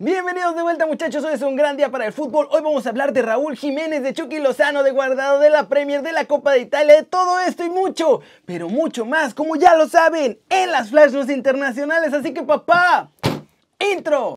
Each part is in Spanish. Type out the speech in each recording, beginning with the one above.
Bienvenidos de vuelta muchachos, hoy es un gran día para el fútbol. Hoy vamos a hablar de Raúl Jiménez, de Chucky Lozano, de Guardado, de la Premier, de la Copa de Italia, de todo esto y mucho, pero mucho más, como ya lo saben, en las Flash News internacionales. Así que papá, intro.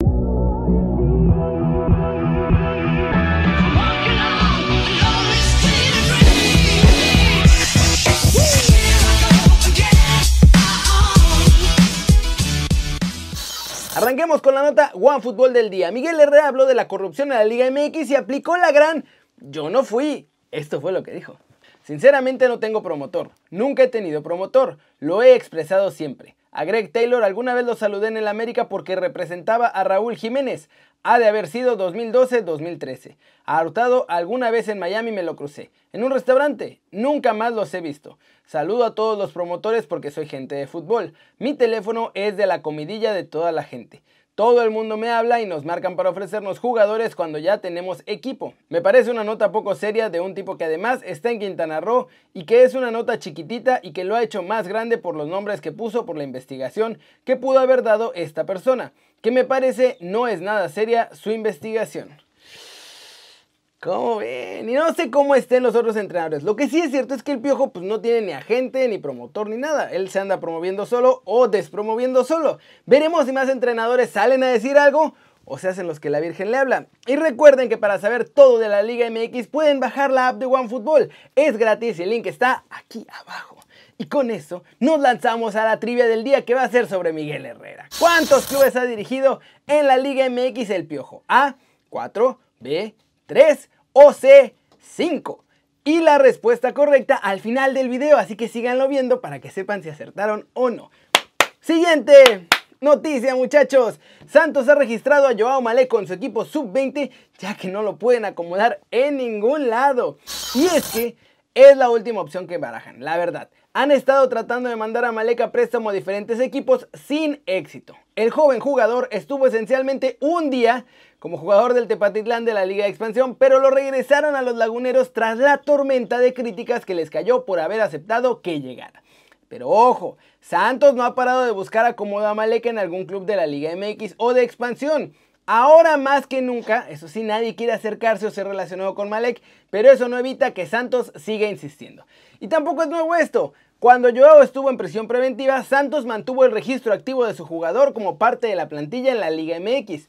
Arranquemos con la nota One Fútbol del día. Miguel Herrera habló de la corrupción en la Liga MX y aplicó la gran yo no fui. Esto fue lo que dijo. Sinceramente no tengo promotor. Nunca he tenido promotor. Lo he expresado siempre. A Greg Taylor alguna vez lo saludé en el América porque representaba a Raúl Jiménez. Ha de haber sido 2012-2013. A Hurtado alguna vez en Miami me lo crucé. En un restaurante. Nunca más los he visto. Saludo a todos los promotores porque soy gente de fútbol. Mi teléfono es de la comidilla de toda la gente. Todo el mundo me habla y nos marcan para ofrecernos jugadores cuando ya tenemos equipo. Me parece una nota poco seria de un tipo que además está en Quintana Roo y que es una nota chiquitita y que lo ha hecho más grande por los nombres que puso por la investigación que pudo haber dado esta persona, que me parece no es nada seria su investigación. ¿Cómo ven? Y no sé cómo estén los otros entrenadores. Lo que sí es cierto es que el Piojo pues, no tiene ni agente, ni promotor, ni nada. Él se anda promoviendo solo o despromoviendo solo. Veremos si más entrenadores salen a decir algo o se hacen los que la Virgen le habla. Y recuerden que para saber todo de la Liga MX pueden bajar la app de OneFootball. Es gratis y el link está aquí abajo. Y con eso nos lanzamos a la trivia del día que va a ser sobre Miguel Herrera. ¿Cuántos clubes ha dirigido en la Liga MX el Piojo? A, 4, B, 3 o C, 5. Y la respuesta correcta al final del video, así que síganlo viendo para que sepan si acertaron o no. Siguiente noticia muchachos. Santos ha registrado a Joao Malé con su equipo sub-20 ya que no lo pueden acomodar en ningún lado. Y es que es la última opción que barajan, la verdad. Han estado tratando de mandar a Malek a préstamo a diferentes equipos sin éxito. El joven jugador estuvo esencialmente un día como jugador del Tepatitlán de la Liga de Expansión, pero lo regresaron a los laguneros tras la tormenta de críticas que les cayó por haber aceptado que llegara. Pero ojo, Santos no ha parado de buscar acomodo a Malek en algún club de la Liga MX o de expansión. Ahora más que nunca, eso sí, nadie quiere acercarse o ser relacionado con Malek, pero eso no evita que Santos siga insistiendo. Y tampoco es nuevo esto. Cuando Joao estuvo en prisión preventiva, Santos mantuvo el registro activo de su jugador como parte de la plantilla en la Liga MX.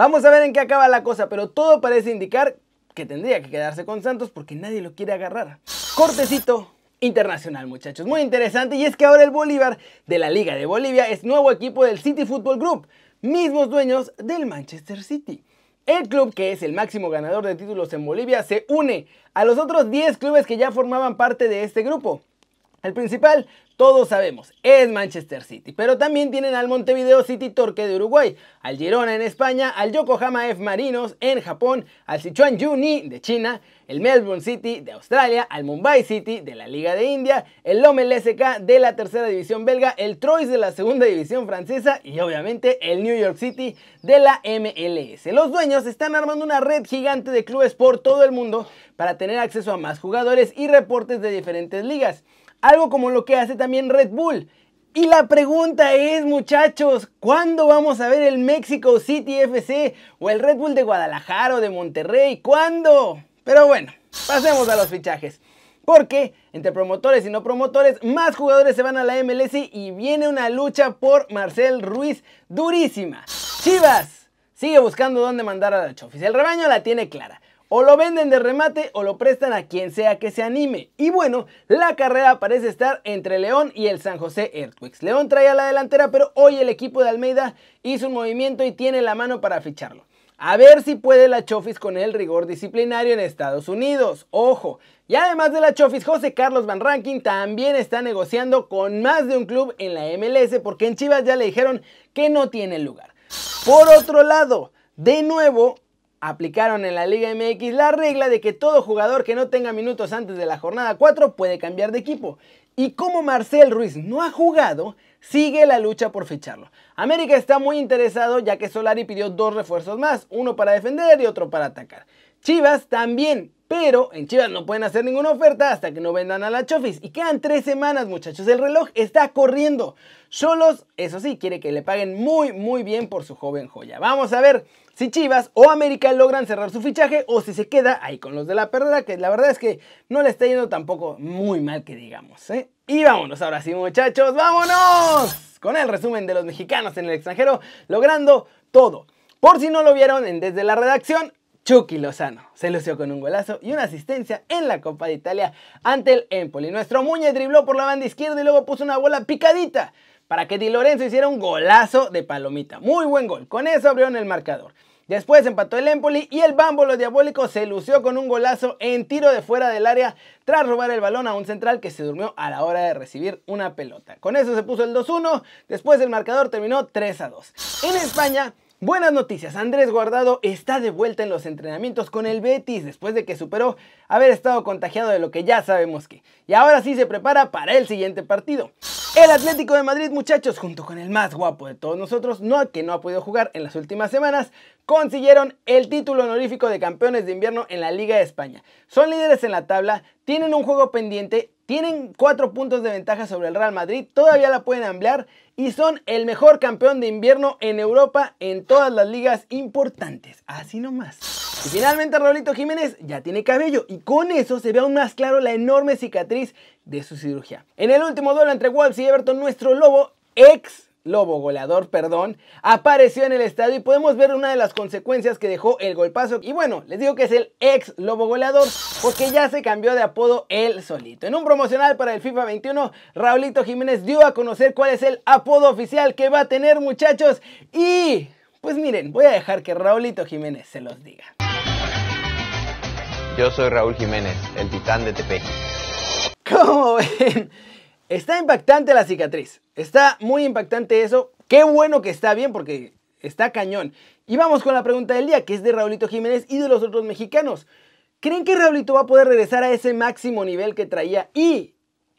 Vamos a ver en qué acaba la cosa, pero todo parece indicar que tendría que quedarse con Santos porque nadie lo quiere agarrar. Cortecito internacional, muchachos. Muy interesante. Y es que ahora el Bolívar de la Liga de Bolivia es nuevo equipo del City Football Group, mismos dueños del Manchester City. El club, que es el máximo ganador de títulos en Bolivia, se une a los otros 10 clubes que ya formaban parte de este grupo. El principal, todos sabemos, es Manchester City, pero también tienen al Montevideo City Torque de Uruguay, al Girona en España, al Yokohama F Marinos en Japón, al Sichuan Uni de China, el Melbourne City de Australia, al Mumbai City de la Liga de India, el Lommel SK de la tercera división belga, el Troyes de la segunda división francesa y obviamente el New York City de la MLS. Los dueños están armando una red gigante de clubes por todo el mundo para tener acceso a más jugadores y reportes de diferentes ligas. Algo como lo que hace también Red Bull. Y la pregunta es, muchachos, ¿cuándo vamos a ver el Mexico City FC o el Red Bull de Guadalajara o de Monterrey? ¿Cuándo? Pero bueno, pasemos a los fichajes. Porque entre promotores y no promotores, más jugadores se van a la MLS y viene una lucha por Marcel Ruiz durísima. Chivas sigue buscando dónde mandar a la Chofis. El rebaño la tiene clara. O lo venden de remate o lo prestan a quien sea que se anime. Y bueno, la carrera parece estar entre León y el San José Earthquakes. León traía la delantera, pero hoy el equipo de Almeida hizo un movimiento y tiene la mano para ficharlo. A ver si puede la Chofis con el rigor disciplinario en Estados Unidos. Ojo. Y además de la Chofis, José Carlos Van Ranking también está negociando con más de un club en la MLS porque en Chivas ya le dijeron que no tiene lugar. Por otro lado, de nuevo, aplicaron en la Liga MX la regla de que todo jugador que no tenga minutos antes de la jornada 4 puede cambiar de equipo. Y como Marcel Ruiz no ha jugado, sigue la lucha por ficharlo. América está muy interesado ya que Solari pidió dos refuerzos más, uno para defender y otro para atacar. Chivas también pero en Chivas no pueden hacer ninguna oferta hasta que no vendan a la Chofis. Y quedan tres semanas, muchachos. El reloj está corriendo. Solos, eso sí, quiere que le paguen muy, muy bien por su joven joya. Vamos a ver si Chivas o América logran cerrar su fichaje o si se queda ahí con los de la perrera, que la verdad es que no le está yendo tampoco muy mal que digamos. ¿eh? Y vámonos ahora sí, muchachos, vámonos con el resumen de los mexicanos en el extranjero, logrando todo. Por si no lo vieron en desde la redacción, Chucky Lozano se lució con un golazo y una asistencia en la Copa de Italia ante el Empoli. Nuestro Muñe dribló por la banda izquierda y luego puso una bola picadita para que Di Lorenzo hiciera un golazo de palomita. Muy buen gol. Con eso abrieron el marcador. Después empató el Empoli y el Bámbolo Diabólico se lució con un golazo en tiro de fuera del área tras robar el balón a un central que se durmió a la hora de recibir una pelota. Con eso se puso el 2-1, después el marcador terminó 3-2. En España, Buenas noticias, Andrés Guardado está de vuelta en los entrenamientos con el Betis después de que superó haber estado contagiado de lo que ya sabemos que. Y ahora sí se prepara para el siguiente partido. El Atlético de Madrid, muchachos, junto con el más guapo de todos nosotros, no que no ha podido jugar en las últimas semanas, consiguieron el título honorífico de campeones de invierno en la Liga de España. Son líderes en la tabla, tienen un juego pendiente, tienen cuatro puntos de ventaja sobre el Real Madrid, todavía la pueden ampliar y son el mejor campeón de invierno en Europa en todas las ligas importantes. Así nomás. Y finalmente Raulito Jiménez ya tiene cabello y con eso se ve aún más claro la enorme cicatriz de su cirugía. En el último duelo entre Wolves y Everton, nuestro lobo, ex Lobo goleador, perdón, apareció en el estadio y podemos ver una de las consecuencias que dejó el golpazo. Y bueno, les digo que es el ex Lobo goleador porque ya se cambió de apodo él solito. En un promocional para el FIFA 21, Raulito Jiménez dio a conocer cuál es el apodo oficial que va a tener muchachos. Y pues miren, voy a dejar que Raulito Jiménez se los diga. Yo soy Raúl Jiménez, el titán de Tepeji. ¿Cómo ven? Está impactante la cicatriz. Está muy impactante eso. Qué bueno que está bien porque está cañón. Y vamos con la pregunta del día, que es de Raulito Jiménez y de los otros mexicanos. ¿Creen que Raulito va a poder regresar a ese máximo nivel que traía y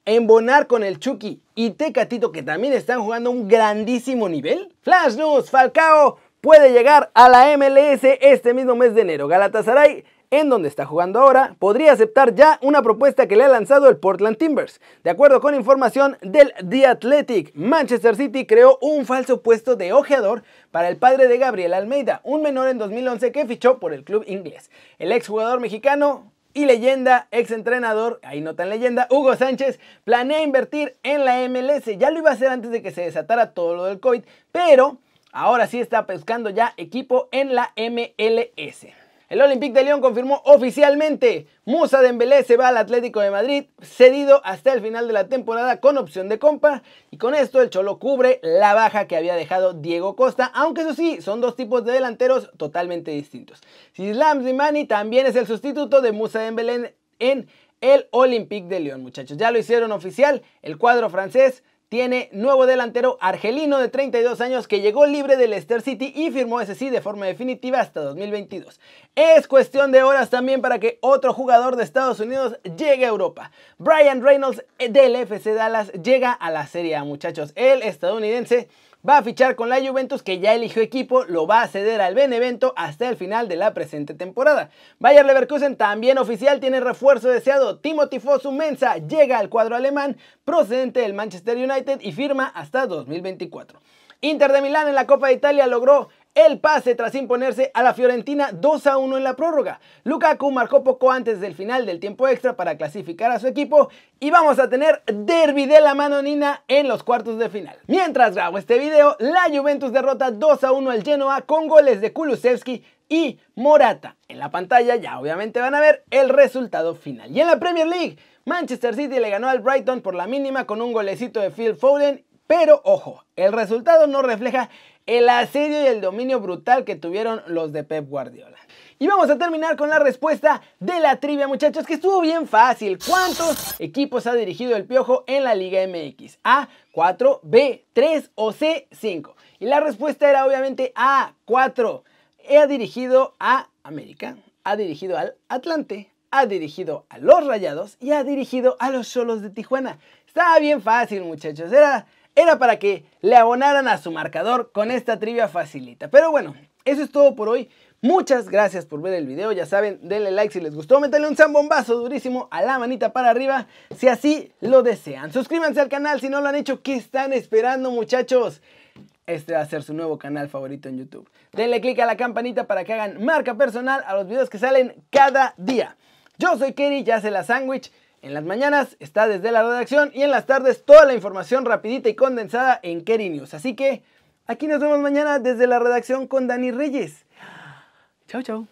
embonar con el Chucky y Tecatito que también están jugando un grandísimo nivel? Flash News, Falcao puede llegar a la MLS este mismo mes de enero. Galatasaray en donde está jugando ahora, podría aceptar ya una propuesta que le ha lanzado el Portland Timbers. De acuerdo con información del The Athletic, Manchester City creó un falso puesto de ojeador para el padre de Gabriel Almeida, un menor en 2011 que fichó por el club inglés. El exjugador mexicano y leyenda, ex entrenador, ahí no tan leyenda, Hugo Sánchez, planea invertir en la MLS. Ya lo iba a hacer antes de que se desatara todo lo del COVID, pero ahora sí está pescando ya equipo en la MLS. El Olympique de Lyon confirmó oficialmente Musa Dembélé se va al Atlético de Madrid, cedido hasta el final de la temporada con opción de compra y con esto el Cholo cubre la baja que había dejado Diego Costa, aunque eso sí, son dos tipos de delanteros totalmente distintos. Islam Zimani también es el sustituto de Musa Dembélé en el Olympique de Lyon, muchachos. Ya lo hicieron oficial, el cuadro francés tiene nuevo delantero argelino de 32 años que llegó libre del Leicester City y firmó ese sí de forma definitiva hasta 2022. Es cuestión de horas también para que otro jugador de Estados Unidos llegue a Europa. Brian Reynolds del FC Dallas llega a la Serie A, muchachos. El estadounidense va a fichar con la Juventus que ya eligió equipo, lo va a ceder al Benevento hasta el final de la presente temporada. Bayer Leverkusen también oficial tiene refuerzo deseado. Timothy Fosu Mensa llega al cuadro alemán procedente del Manchester United y firma hasta 2024. Inter de Milán en la Copa de Italia logró el pase tras imponerse a la Fiorentina 2 a 1 en la prórroga. Lukaku marcó poco antes del final del tiempo extra para clasificar a su equipo y vamos a tener derby de la manonina en los cuartos de final. Mientras grabo este video, la Juventus derrota 2 a 1 al Genoa con goles de Kulusevski y Morata. En la pantalla ya obviamente van a ver el resultado final. Y en la Premier League, Manchester City le ganó al Brighton por la mínima con un golecito de Phil Foden pero ojo, el resultado no refleja el asedio y el dominio brutal que tuvieron los de Pep Guardiola. Y vamos a terminar con la respuesta de la trivia, muchachos, que estuvo bien fácil. ¿Cuántos equipos ha dirigido el Piojo en la Liga MX? A, 4, B, 3 o C, 5. Y la respuesta era obviamente A, 4. Ha dirigido a América, ha dirigido al Atlante, ha dirigido a los Rayados y ha dirigido a los Solos de Tijuana. Estaba bien fácil, muchachos. Era era para que le abonaran a su marcador con esta trivia facilita. Pero bueno, Eso es todo por hoy. Muchas gracias por ver el video, ya saben, denle like si les gustó, métanle un zambombazo durísimo a la manita para arriba si así lo desean. Suscríbanse al canal si no lo han hecho, ¿qué están esperando muchachos? Este va a ser su nuevo canal favorito en YouTube. Denle click a la campanita para que hagan marca personal a los videos que salen cada día. Yo soy Kerry, ya hace la sándwich. En las mañanas está desde la redacción y en las tardes toda la información rapidita y condensada en Kerry News. Así que aquí nos vemos mañana desde la redacción con Dani Reyes. Chao, chao.